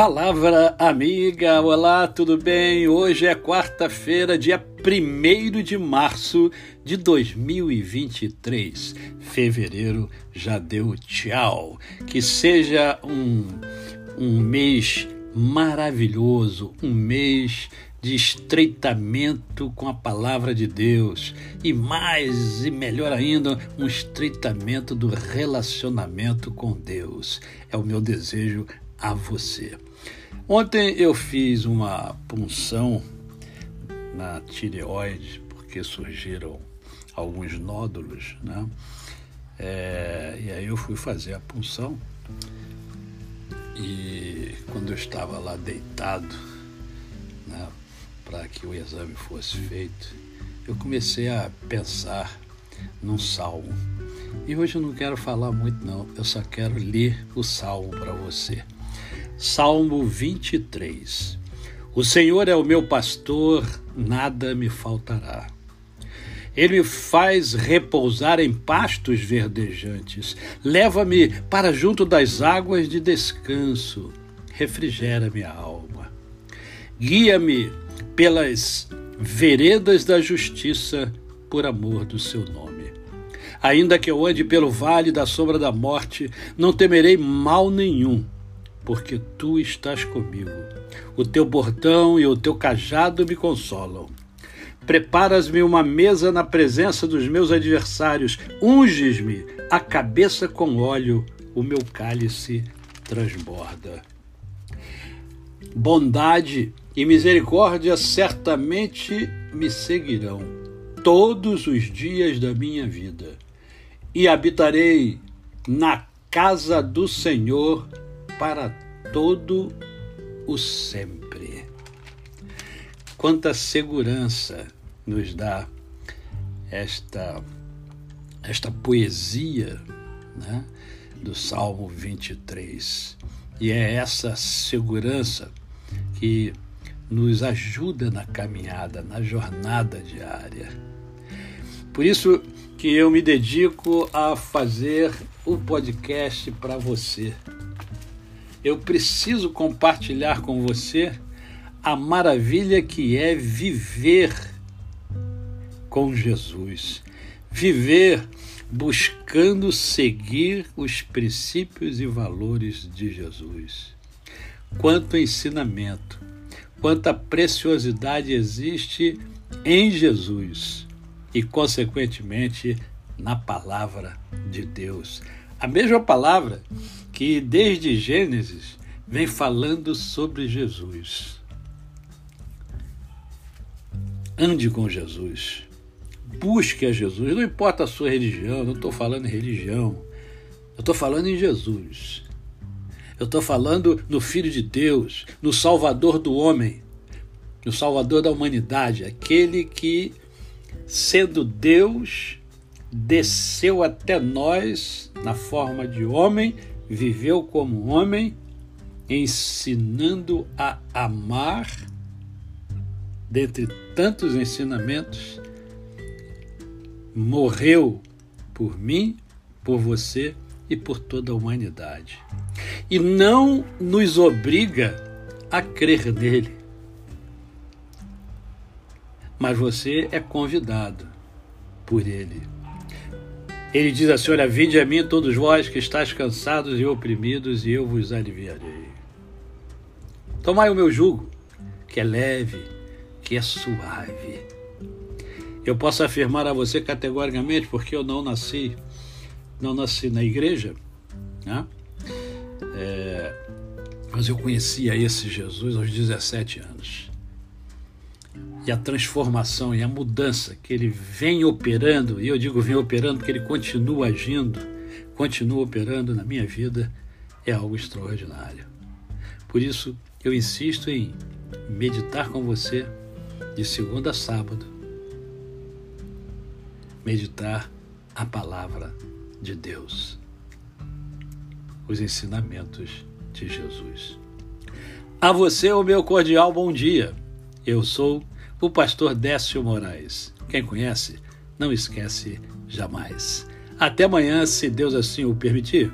Palavra amiga, olá, tudo bem? Hoje é quarta-feira, dia 1 de março de 2023. Fevereiro já deu tchau. Que seja um, um mês maravilhoso, um mês de estreitamento com a palavra de Deus e mais e melhor ainda, um estreitamento do relacionamento com Deus. É o meu desejo a você. Ontem eu fiz uma punção na tireoide porque surgiram alguns nódulos, né? É, e aí eu fui fazer a punção e quando eu estava lá deitado, né, para que o exame fosse feito, eu comecei a pensar num salmo. E hoje eu não quero falar muito não, eu só quero ler o salmo para você. Salmo 23. O Senhor é o meu pastor, nada me faltará. Ele me faz repousar em pastos verdejantes. Leva-me para junto das águas de descanso. Refrigera minha alma. Guia-me pelas veredas da justiça por amor do seu nome. Ainda que eu ande pelo vale da sombra da morte, não temerei mal nenhum porque tu estás comigo. O teu bordão e o teu cajado me consolam. Preparas-me uma mesa na presença dos meus adversários, unges-me a cabeça com óleo, o meu cálice transborda. Bondade e misericórdia certamente me seguirão todos os dias da minha vida, e habitarei na casa do Senhor para todo o sempre. Quanta segurança nos dá esta, esta poesia né, do Salmo 23. E é essa segurança que nos ajuda na caminhada, na jornada diária. Por isso que eu me dedico a fazer o podcast para você eu preciso compartilhar com você a maravilha que é viver com Jesus. Viver buscando seguir os princípios e valores de Jesus. Quanto ensinamento, quanta preciosidade existe em Jesus e, consequentemente, na palavra de Deus. A mesma palavra que desde Gênesis vem falando sobre Jesus. Ande com Jesus. Busque a Jesus. Não importa a sua religião, não estou falando em religião. Eu estou falando em Jesus. Eu estou falando no Filho de Deus, no Salvador do homem, no Salvador da humanidade, aquele que, sendo Deus, desceu até nós na forma de homem, viveu como homem, ensinando a amar, dentre tantos ensinamentos, morreu por mim, por você e por toda a humanidade. E não nos obriga a crer nele. Mas você é convidado por ele. Ele diz assim: Olha, vinde a mim todos vós que estáis cansados e oprimidos, e eu vos aliviarei. Tomai o meu jugo, que é leve, que é suave. Eu posso afirmar a você categoricamente, porque eu não nasci, não nasci na igreja, né? É, mas eu conhecia esse Jesus aos 17 anos a transformação e a mudança que ele vem operando, e eu digo vem operando porque ele continua agindo, continua operando na minha vida, é algo extraordinário. Por isso, eu insisto em meditar com você de segunda a sábado. Meditar a palavra de Deus, os ensinamentos de Jesus. A você, o meu cordial bom dia. Eu sou o pastor Décio Moraes. Quem conhece, não esquece jamais. Até amanhã, se Deus assim o permitir.